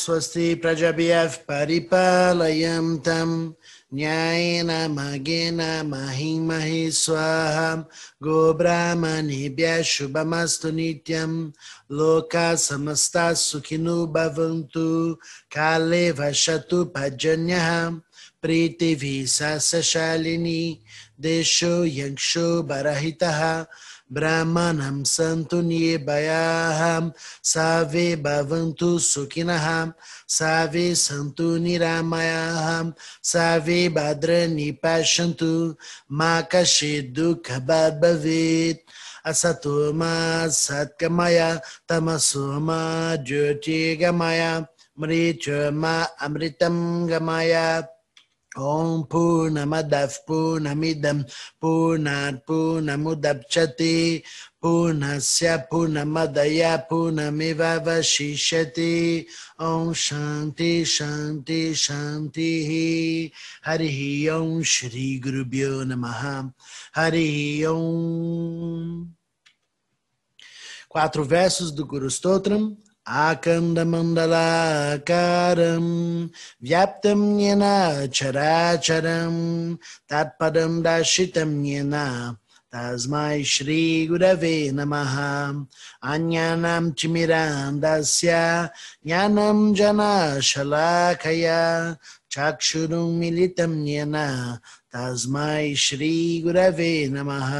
स्वस्ति प्रजभ्यः परिपालयं तं न्यायेन मगेन महिमहि स्वाहा गोब्राह्मणेभ्यः शुभमस्तु नित्यं लोकाः समस्ताः सुखिनो भवन्तु काले वसतु भजन्यः प्रीतिभिः सशालिनी देशो यक्षो बरहितः ब्राह्मणं सन्तु निर्भयाः सावे भवन्तु सुखिनः सावे सन्तु निरामयाः सावे भद्राणि पश्यन्तु मा कश्चित् दुःखभाग् भवेत् असतो मा सत्कमय तमसो मा ज्योतिर्गमय मृत्युर्मा अमृतं गमय Om Purnamadav Purnamidam Purnat Purnamudapchati Purnasya Purnamadaya Purnamivavashishati Om Shanti Shanti Shanti hari Om Shri Guru Gurubhyo Namaha Hari Om Quatro versos do Guru Stotram. आकन्दमण्डलाकारं व्याप्तं येन चराचरं तत्पदं दाशितं येन तस्मै श्रीगुरवे नमः अज्ञानं चिमिरान्दस्य ज्ञानं जनाशलाखया चक्षुरुं मिलितं येन तस्मै श्रीगुरवे नमः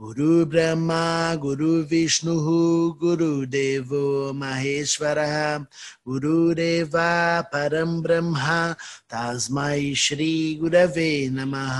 गुरुब्रह्मा गुरुविष्णुः गुरुदेवो महेश्वरः गुरुरेव परं ब्रह्म तस्मै श्रीगुरवे नमः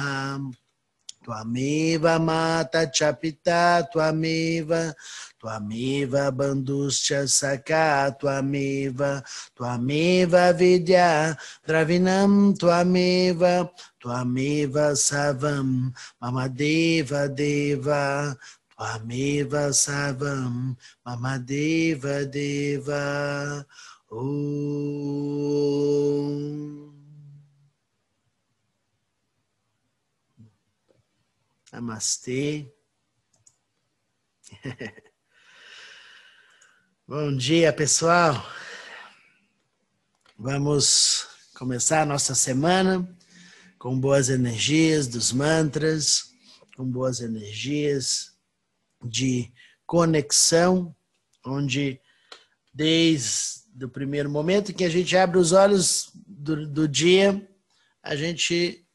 Twameva Mata Chapita, Twameva, Twameva Banduscha Saka, Twameva, Twameva Vidya, Dravinam, Twameva, Twameva Savam, Mamadeva Deva, Twameva Savam, Mamadeva Deva. Om. Namastê. Bom dia, pessoal. Vamos começar a nossa semana com boas energias dos mantras, com boas energias de conexão, onde desde o primeiro momento que a gente abre os olhos do, do dia, a gente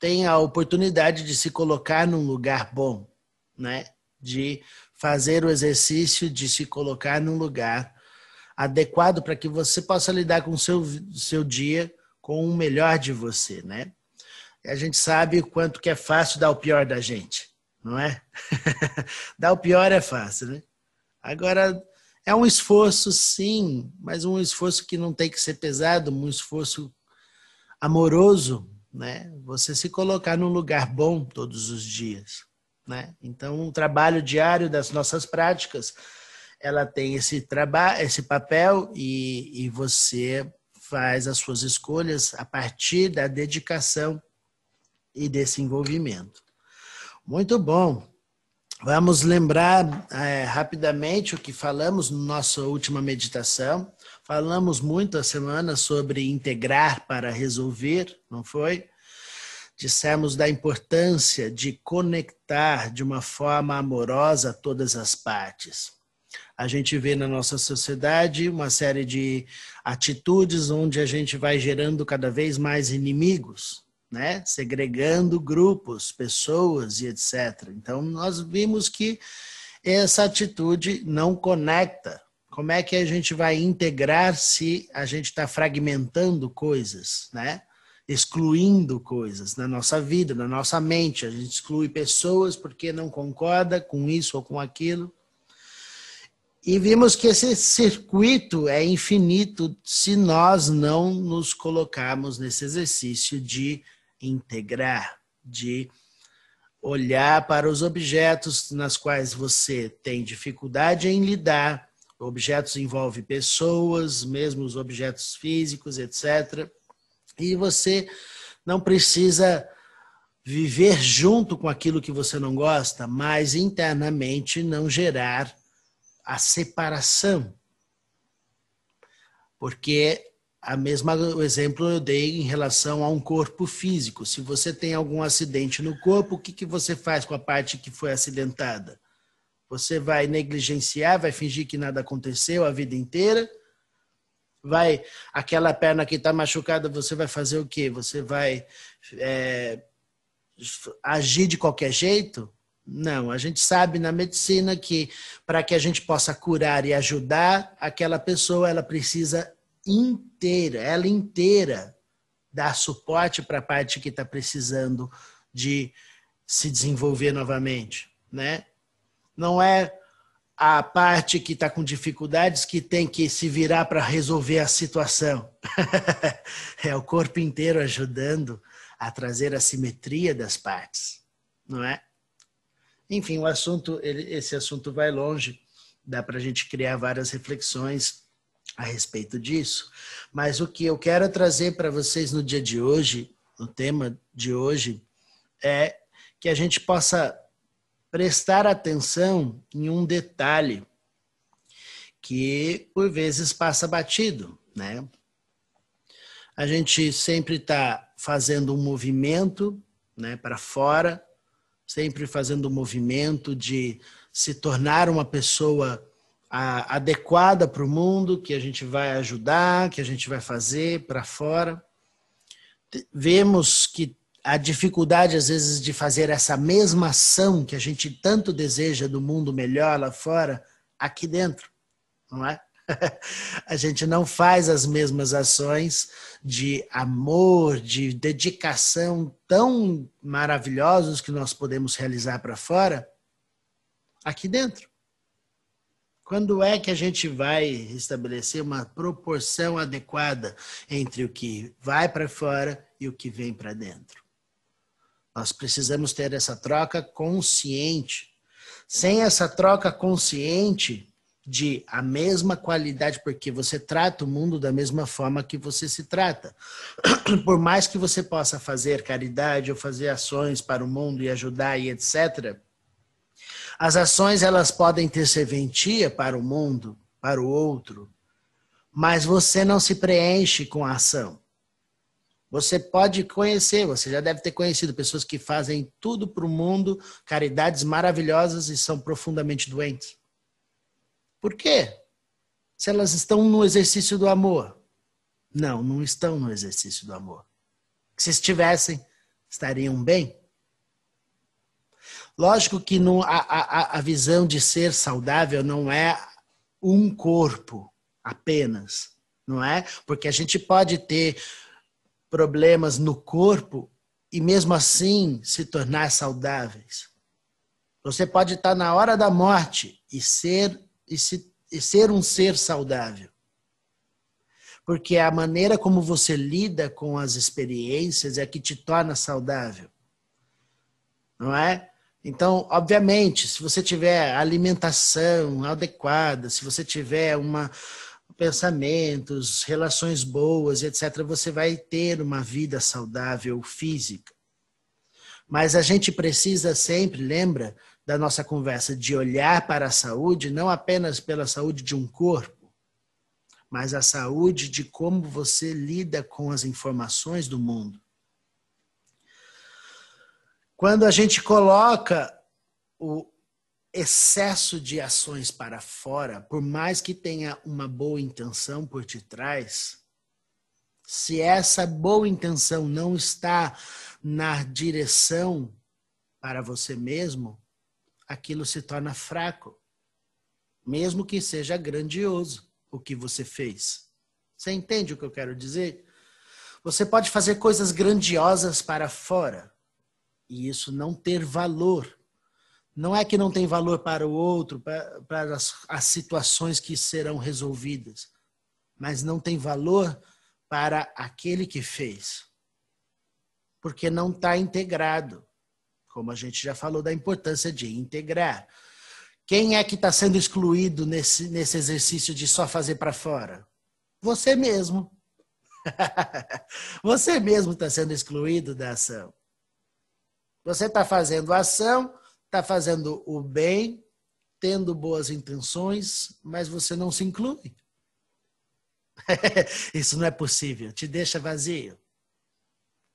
tem a oportunidade de se colocar num lugar bom, né? De fazer o exercício de se colocar num lugar adequado para que você possa lidar com o seu, seu dia com o melhor de você, né? A gente sabe o quanto que é fácil dar o pior da gente, não é? dar o pior é fácil, né? Agora, é um esforço, sim, mas um esforço que não tem que ser pesado, um esforço amoroso, né? Você se colocar num lugar bom todos os dias, né? Então, um trabalho diário das nossas práticas, ela tem esse trabalho, esse papel e, e você faz as suas escolhas a partir da dedicação e desse envolvimento. Muito bom. Vamos lembrar é, rapidamente o que falamos na nossa última meditação. Falamos muito a semana sobre integrar para resolver, não foi? Dissemos da importância de conectar de uma forma amorosa todas as partes. A gente vê na nossa sociedade uma série de atitudes onde a gente vai gerando cada vez mais inimigos, né? segregando grupos, pessoas e etc. Então, nós vimos que essa atitude não conecta. Como é que a gente vai integrar se a gente está fragmentando coisas, né? excluindo coisas na nossa vida, na nossa mente? A gente exclui pessoas porque não concorda com isso ou com aquilo. E vimos que esse circuito é infinito se nós não nos colocarmos nesse exercício de integrar, de olhar para os objetos nas quais você tem dificuldade em lidar. Objetos envolvem pessoas, mesmo os objetos físicos, etc. E você não precisa viver junto com aquilo que você não gosta, mas internamente não gerar a separação. Porque a mesma o exemplo eu dei em relação a um corpo físico. Se você tem algum acidente no corpo, o que, que você faz com a parte que foi acidentada? Você vai negligenciar, vai fingir que nada aconteceu a vida inteira? Vai aquela perna que está machucada, você vai fazer o quê? Você vai é, agir de qualquer jeito? Não, a gente sabe na medicina que para que a gente possa curar e ajudar aquela pessoa, ela precisa inteira, ela inteira dar suporte para a parte que está precisando de se desenvolver novamente, né? Não é a parte que está com dificuldades que tem que se virar para resolver a situação. é o corpo inteiro ajudando a trazer a simetria das partes, não é? Enfim, o assunto, esse assunto vai longe, dá para a gente criar várias reflexões a respeito disso. Mas o que eu quero trazer para vocês no dia de hoje, no tema de hoje, é que a gente possa prestar atenção em um detalhe que por vezes passa batido, né? A gente sempre está fazendo um movimento, né, para fora, sempre fazendo um movimento de se tornar uma pessoa a, adequada para o mundo, que a gente vai ajudar, que a gente vai fazer para fora. Vemos que a dificuldade, às vezes, de fazer essa mesma ação que a gente tanto deseja do mundo melhor lá fora, aqui dentro, não é? a gente não faz as mesmas ações de amor, de dedicação tão maravilhosos que nós podemos realizar para fora aqui dentro. Quando é que a gente vai estabelecer uma proporção adequada entre o que vai para fora e o que vem para dentro? Nós precisamos ter essa troca consciente. Sem essa troca consciente, de a mesma qualidade, porque você trata o mundo da mesma forma que você se trata. Por mais que você possa fazer caridade ou fazer ações para o mundo e ajudar e etc., as ações elas podem ter serventia para o mundo, para o outro, mas você não se preenche com a ação. Você pode conhecer, você já deve ter conhecido pessoas que fazem tudo para o mundo, caridades maravilhosas e são profundamente doentes. Por quê? Se elas estão no exercício do amor. Não, não estão no exercício do amor. Se estivessem, estariam bem. Lógico que no, a, a, a visão de ser saudável não é um corpo apenas, não é? Porque a gente pode ter problemas no corpo e mesmo assim se tornar saudáveis. Você pode estar na hora da morte e ser e, se, e ser um ser saudável. Porque a maneira como você lida com as experiências é que te torna saudável. Não é? Então, obviamente, se você tiver alimentação adequada, se você tiver uma pensamentos, relações boas, etc., você vai ter uma vida saudável física. Mas a gente precisa sempre, lembra, da nossa conversa de olhar para a saúde não apenas pela saúde de um corpo, mas a saúde de como você lida com as informações do mundo. Quando a gente coloca o excesso de ações para fora, por mais que tenha uma boa intenção por detrás, se essa boa intenção não está na direção para você mesmo, aquilo se torna fraco, mesmo que seja grandioso o que você fez. Você entende o que eu quero dizer? Você pode fazer coisas grandiosas para fora e isso não ter valor. Não é que não tem valor para o outro, para, para as, as situações que serão resolvidas, mas não tem valor para aquele que fez, porque não está integrado como a gente já falou da importância de integrar. Quem é que está sendo excluído nesse, nesse exercício de só fazer para fora? Você mesmo. Você mesmo está sendo excluído da ação. Você está fazendo ação, está fazendo o bem, tendo boas intenções, mas você não se inclui. Isso não é possível, te deixa vazio.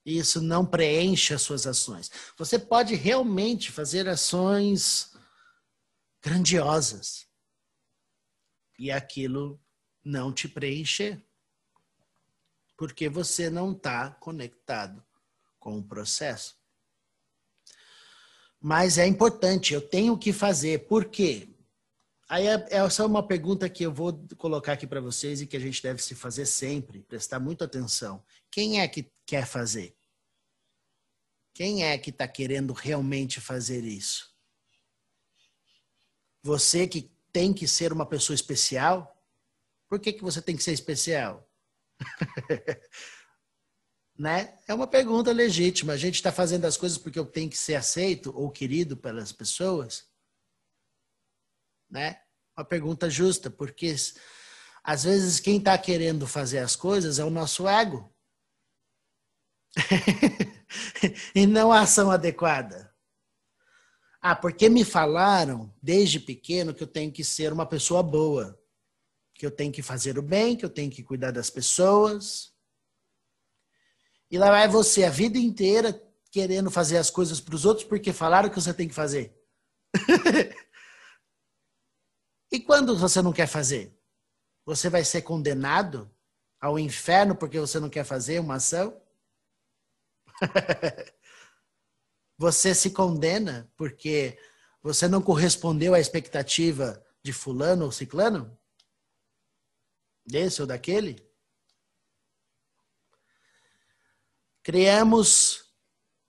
Isso não preenche as suas ações. Você pode realmente fazer ações grandiosas e aquilo não te preencher, porque você não está conectado com o processo. Mas é importante, eu tenho que fazer. Por quê? Aí é, é só uma pergunta que eu vou colocar aqui para vocês e que a gente deve se fazer sempre, prestar muita atenção. Quem é que quer fazer? Quem é que está querendo realmente fazer isso? Você que tem que ser uma pessoa especial? Por que, que você tem que ser especial? né? É uma pergunta legítima. A gente está fazendo as coisas porque eu tenho que ser aceito ou querido pelas pessoas? Né? Uma pergunta justa, porque às vezes quem está querendo fazer as coisas é o nosso ego. e não a ação adequada. Ah, porque me falaram desde pequeno que eu tenho que ser uma pessoa boa, que eu tenho que fazer o bem, que eu tenho que cuidar das pessoas. E lá vai você a vida inteira querendo fazer as coisas para os outros porque falaram que você tem que fazer. e quando você não quer fazer? Você vai ser condenado ao inferno porque você não quer fazer uma ação? você se condena porque você não correspondeu à expectativa de fulano ou ciclano? Desse ou daquele? Criamos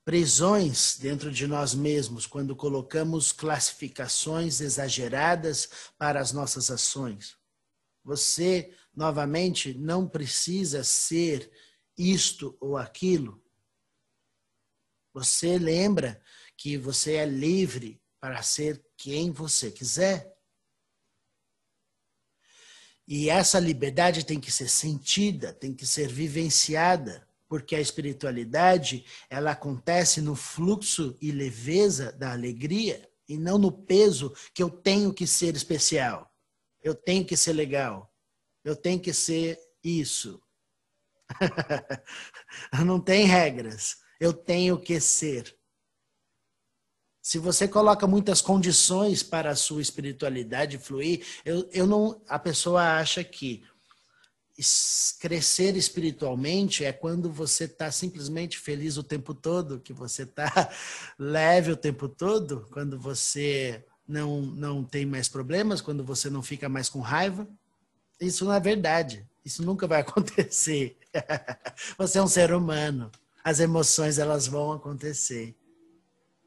prisões dentro de nós mesmos quando colocamos classificações exageradas para as nossas ações. Você, novamente, não precisa ser isto ou aquilo. Você lembra que você é livre para ser quem você quiser. E essa liberdade tem que ser sentida, tem que ser vivenciada, porque a espiritualidade, ela acontece no fluxo e leveza da alegria e não no peso que eu tenho que ser especial. Eu tenho que ser legal. Eu tenho que ser isso. não tem regras eu tenho que ser. Se você coloca muitas condições para a sua espiritualidade fluir, eu, eu não, a pessoa acha que crescer espiritualmente é quando você está simplesmente feliz o tempo todo, que você está leve o tempo todo, quando você não, não tem mais problemas, quando você não fica mais com raiva. Isso não é verdade. Isso nunca vai acontecer. Você é um ser humano as emoções elas vão acontecer.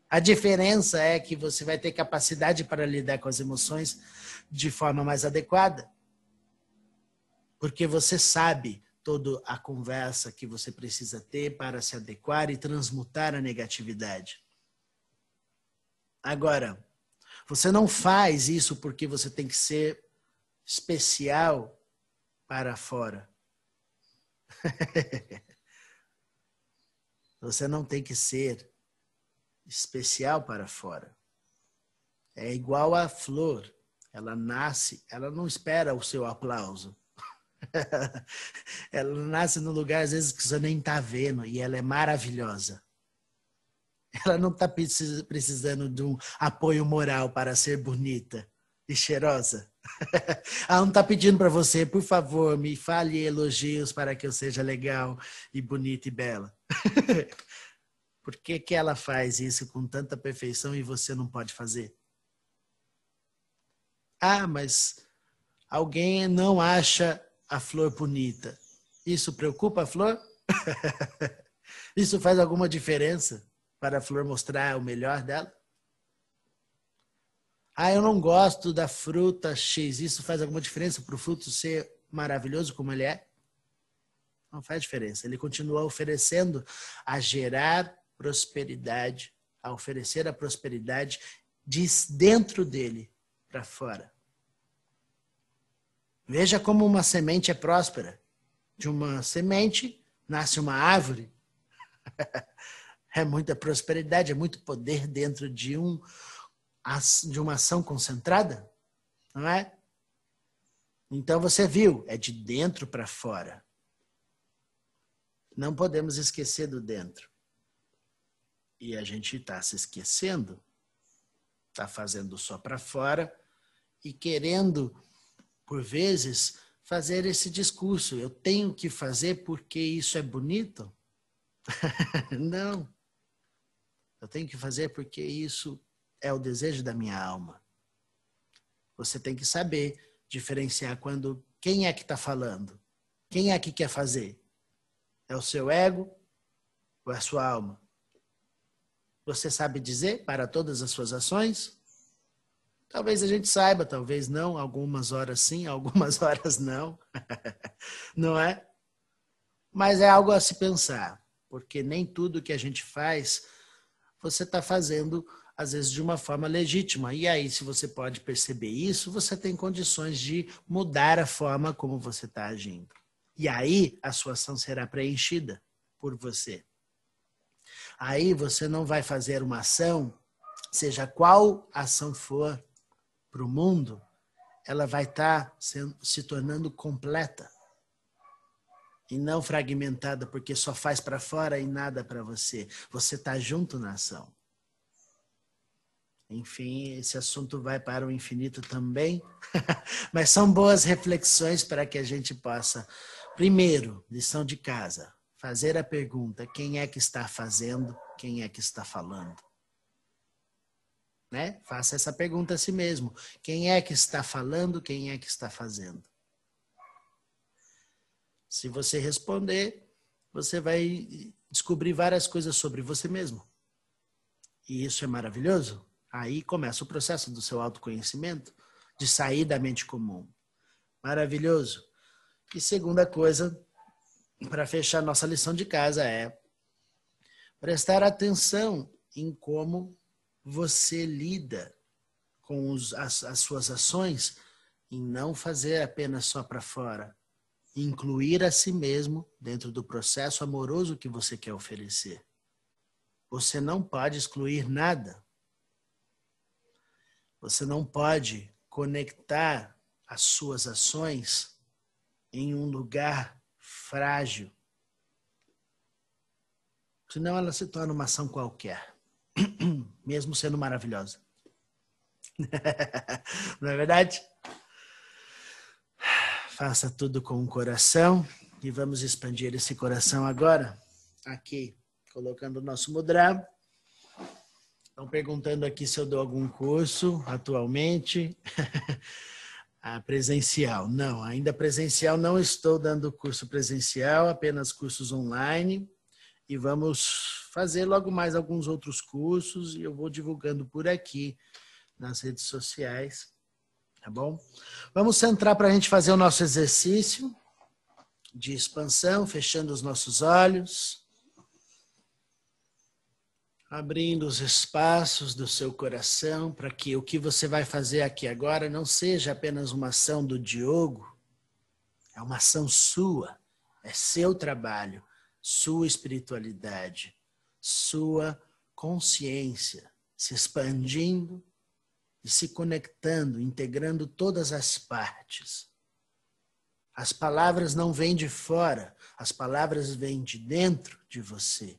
A diferença é que você vai ter capacidade para lidar com as emoções de forma mais adequada. Porque você sabe toda a conversa que você precisa ter para se adequar e transmutar a negatividade. Agora, você não faz isso porque você tem que ser especial para fora. Você não tem que ser especial para fora. É igual a flor. Ela nasce, ela não espera o seu aplauso. ela nasce no lugar, às vezes, que você nem está vendo, e ela é maravilhosa. Ela não está precisando de um apoio moral para ser bonita e cheirosa. Ela não está pedindo para você, por favor, me fale elogios para que eu seja legal e bonita e bela. por que, que ela faz isso com tanta perfeição e você não pode fazer? Ah, mas alguém não acha a flor bonita. Isso preocupa a flor? isso faz alguma diferença para a flor mostrar o melhor dela? Ah, eu não gosto da fruta X. Isso faz alguma diferença para o fruto ser maravilhoso como ele é? Não faz diferença. Ele continua oferecendo a gerar prosperidade, a oferecer a prosperidade de dentro dele para fora. Veja como uma semente é próspera. De uma semente nasce uma árvore. é muita prosperidade, é muito poder dentro de um de uma ação concentrada, não é? Então você viu, é de dentro para fora. Não podemos esquecer do dentro. E a gente está se esquecendo, está fazendo só para fora e querendo, por vezes, fazer esse discurso. Eu tenho que fazer porque isso é bonito? Não. Eu tenho que fazer porque isso é o desejo da minha alma. Você tem que saber diferenciar quando quem é que está falando, quem é que quer fazer. É o seu ego ou é a sua alma? Você sabe dizer para todas as suas ações? Talvez a gente saiba, talvez não, algumas horas sim, algumas horas não. não é? Mas é algo a se pensar, porque nem tudo que a gente faz você está fazendo às vezes de uma forma legítima. E aí, se você pode perceber isso, você tem condições de mudar a forma como você está agindo. E aí, a sua ação será preenchida por você. Aí você não vai fazer uma ação, seja qual ação for para o mundo, ela vai estar tá se tornando completa e não fragmentada porque só faz para fora e nada para você. Você está junto na ação. Enfim, esse assunto vai para o infinito também, mas são boas reflexões para que a gente possa, primeiro, lição de casa, fazer a pergunta: quem é que está fazendo, quem é que está falando? Né? Faça essa pergunta a si mesmo: quem é que está falando, quem é que está fazendo? Se você responder, você vai descobrir várias coisas sobre você mesmo. E isso é maravilhoso. Aí começa o processo do seu autoconhecimento, de sair da mente comum. Maravilhoso. E segunda coisa, para fechar nossa lição de casa, é prestar atenção em como você lida com os, as, as suas ações e não fazer apenas só para fora. Incluir a si mesmo dentro do processo amoroso que você quer oferecer. Você não pode excluir nada. Você não pode conectar as suas ações em um lugar frágil. Senão ela se torna uma ação qualquer, mesmo sendo maravilhosa. Não é verdade? Faça tudo com o coração e vamos expandir esse coração agora, aqui, colocando o nosso mudra Estão perguntando aqui se eu dou algum curso atualmente. ah, presencial. Não, ainda presencial não estou dando curso presencial, apenas cursos online. E vamos fazer logo mais alguns outros cursos e eu vou divulgando por aqui nas redes sociais. Tá bom? Vamos centrar para a gente fazer o nosso exercício de expansão, fechando os nossos olhos abrindo os espaços do seu coração para que o que você vai fazer aqui agora não seja apenas uma ação do Diogo, é uma ação sua, é seu trabalho, sua espiritualidade, sua consciência se expandindo e se conectando, integrando todas as partes. As palavras não vêm de fora, as palavras vêm de dentro de você.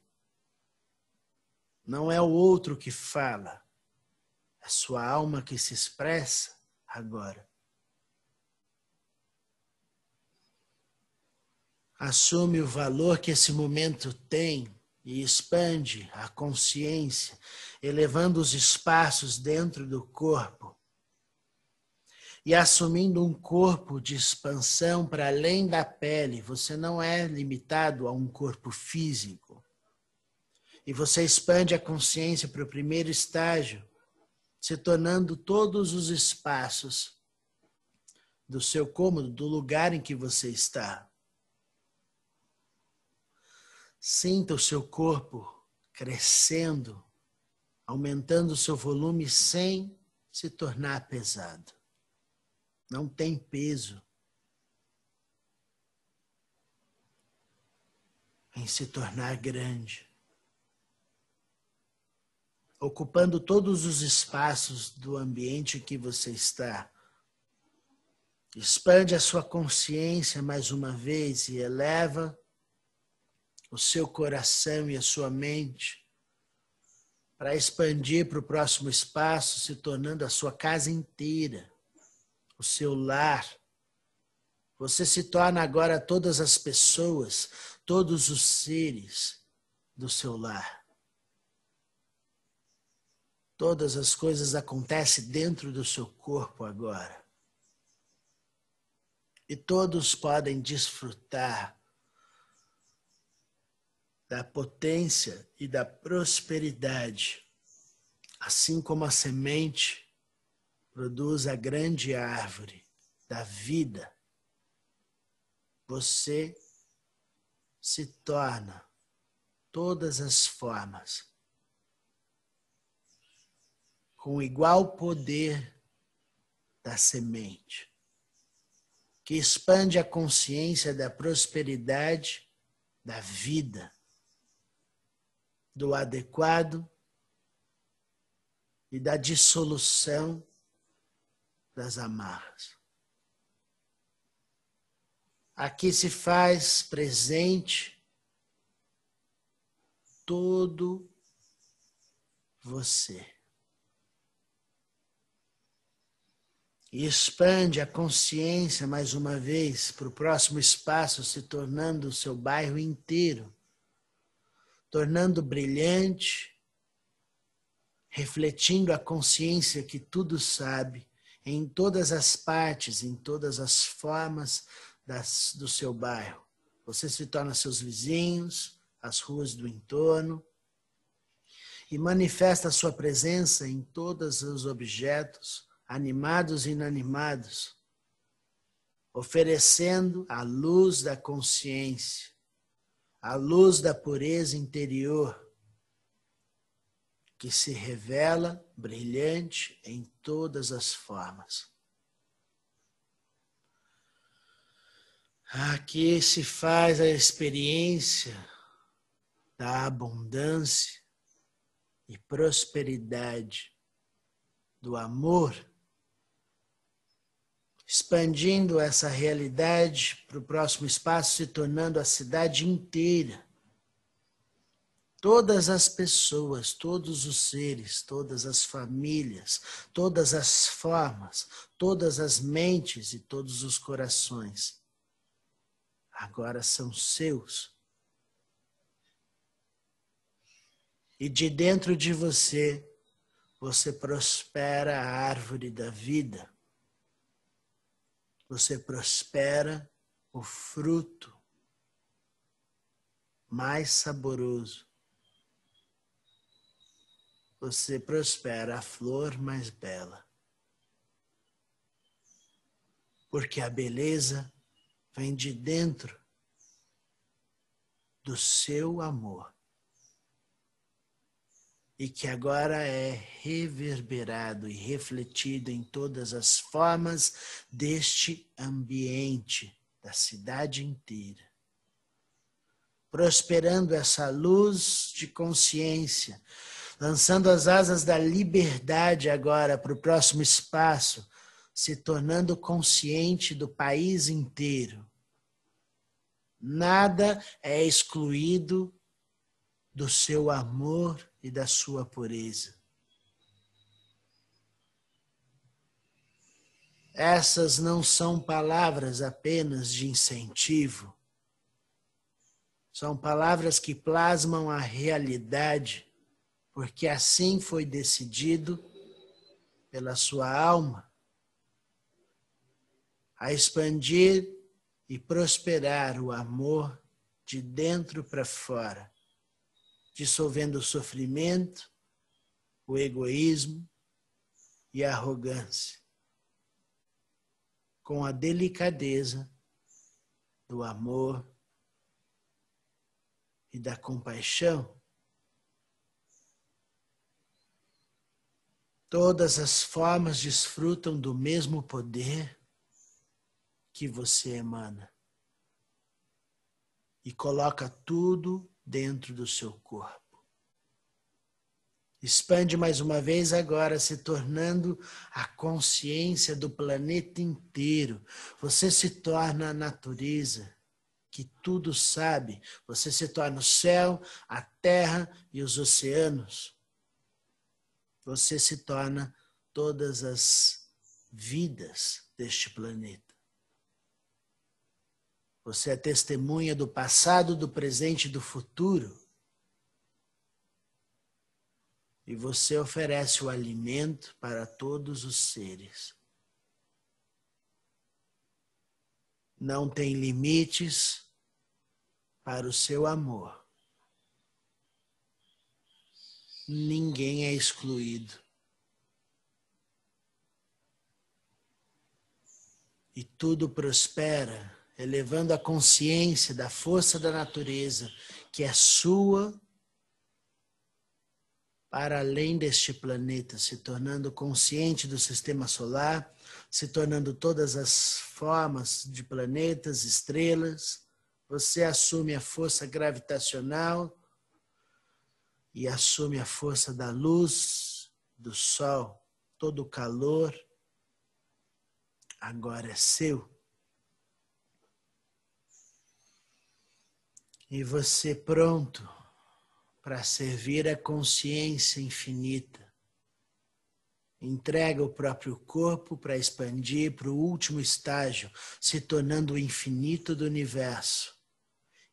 Não é o outro que fala, é sua alma que se expressa agora. Assume o valor que esse momento tem e expande a consciência, elevando os espaços dentro do corpo e assumindo um corpo de expansão para além da pele. Você não é limitado a um corpo físico. E você expande a consciência para o primeiro estágio, se tornando todos os espaços do seu cômodo, do lugar em que você está. Sinta o seu corpo crescendo, aumentando o seu volume sem se tornar pesado. Não tem peso em se tornar grande ocupando todos os espaços do ambiente que você está. Expande a sua consciência mais uma vez e eleva o seu coração e a sua mente para expandir para o próximo espaço, se tornando a sua casa inteira, o seu lar. Você se torna agora todas as pessoas, todos os seres do seu lar. Todas as coisas acontecem dentro do seu corpo agora. E todos podem desfrutar da potência e da prosperidade, assim como a semente produz a grande árvore da vida. Você se torna todas as formas com igual poder da semente, que expande a consciência da prosperidade da vida do adequado e da dissolução das amarras. Aqui se faz presente todo você. E expande a consciência mais uma vez para o próximo espaço, se tornando o seu bairro inteiro tornando brilhante, refletindo a consciência que tudo sabe, em todas as partes, em todas as formas das, do seu bairro. Você se torna seus vizinhos, as ruas do entorno, e manifesta a sua presença em todos os objetos, animados e inanimados, oferecendo a luz da consciência a luz da pureza interior que se revela brilhante em todas as formas. Aqui se faz a experiência da abundância e prosperidade, do amor expandindo essa realidade para o próximo espaço, se tornando a cidade inteira. Todas as pessoas, todos os seres, todas as famílias, todas as formas, todas as mentes e todos os corações agora são seus. E de dentro de você, você prospera a árvore da vida você prospera o fruto mais saboroso. Você prospera a flor mais bela. Porque a beleza vem de dentro do seu amor e que agora é reverberado e refletido em todas as formas deste ambiente, da cidade inteira. Prosperando essa luz de consciência, lançando as asas da liberdade agora para o próximo espaço, se tornando consciente do país inteiro. Nada é excluído do seu amor e da sua pureza. Essas não são palavras apenas de incentivo, são palavras que plasmam a realidade, porque assim foi decidido pela sua alma a expandir e prosperar o amor de dentro para fora dissolvendo o sofrimento, o egoísmo e a arrogância, com a delicadeza do amor e da compaixão. Todas as formas desfrutam do mesmo poder que você emana e coloca tudo dentro do seu corpo. Expande mais uma vez agora, se tornando a consciência do planeta inteiro. Você se torna a natureza que tudo sabe. Você se torna o céu, a terra e os oceanos. Você se torna todas as vidas deste planeta. Você é testemunha do passado, do presente e do futuro. E você oferece o alimento para todos os seres. Não tem limites para o seu amor. Ninguém é excluído. E tudo prospera, elevando a consciência da força da natureza, que é sua, para além deste planeta, se tornando consciente do sistema solar, se tornando todas as formas de planetas, estrelas você assume a força gravitacional e assume a força da luz, do sol, todo o calor agora é seu. E você pronto para servir a consciência infinita. Entrega o próprio corpo para expandir para o último estágio, se tornando o infinito do universo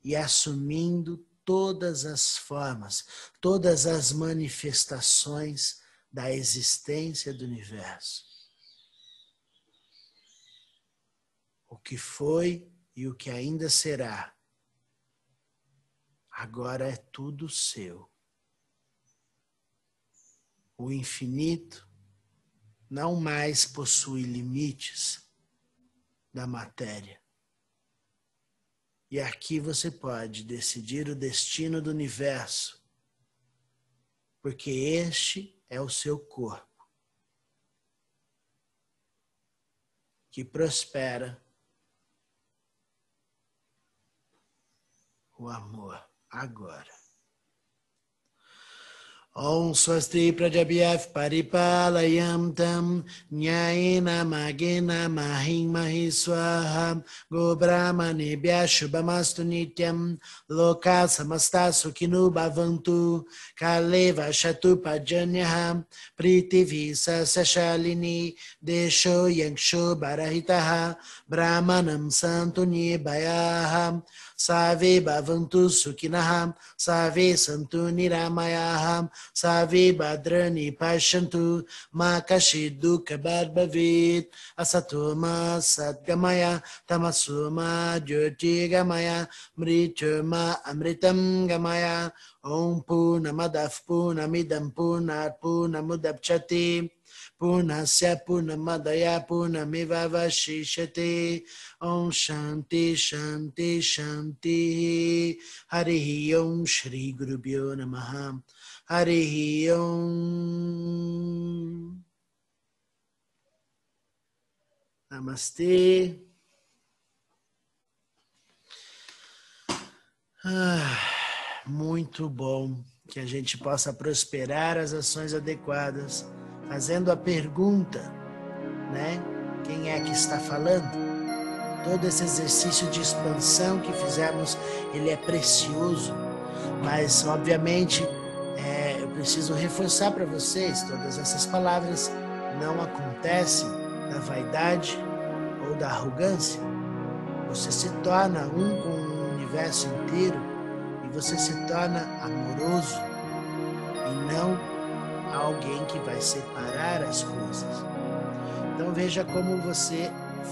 e assumindo todas as formas, todas as manifestações da existência do universo. O que foi e o que ainda será, agora é tudo seu. O infinito não mais possui limites da matéria. E aqui você pode decidir o destino do universo, porque este é o seu corpo, que prospera o amor agora. Om Swasti Prajabhyaf Paripalayam Tam Nyayena Magena Mahim Mahiswaham Gobramani Bhyashubhamastu Nityam Loka Samastasu kinubavantu Bhavantu Kaleva Shatu priti Pritivi Sasashalini Desho Yangsho Barahitaha Brahmanam Santu Nibayaham सन्तु निर्भयाः Save Bhavantu Sukhinaham, Save Santu Niramayaham, Save Badrani Pashantu, Makashi Dukkha Bharbhavit, Asatoma Satgamaya, Tamasuma Jyoti Gamaya, Mrityama Amritam Gamaya, Om Purnamadav Purnamidam Purnat Purnamudapchati, Purnasya Purnamadaya Purnamivavashishate Om Shanti Shanti Shanti. Hari Om Shri Guru Bhyo Namaha. Hari Om. Namastê ah, Muito bom que a gente possa prosperar as ações adequadas fazendo a pergunta, né? Quem é que está falando? Todo esse exercício de expansão que fizemos, ele é precioso, mas obviamente é, eu preciso reforçar para vocês todas essas palavras não acontecem da vaidade ou da arrogância. Você se torna um com o universo inteiro e você se torna amoroso e não alguém que vai separar as coisas. Então veja como você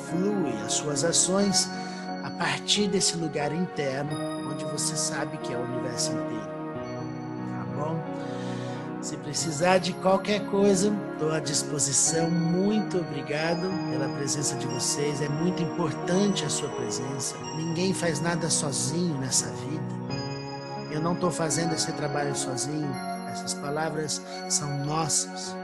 flui as suas ações a partir desse lugar interno, onde você sabe que é o universo inteiro. Tá bom? Se precisar de qualquer coisa, estou à disposição. Muito obrigado pela presença de vocês. É muito importante a sua presença. Ninguém faz nada sozinho nessa vida. Eu não estou fazendo esse trabalho sozinho. Essas palavras são nossas.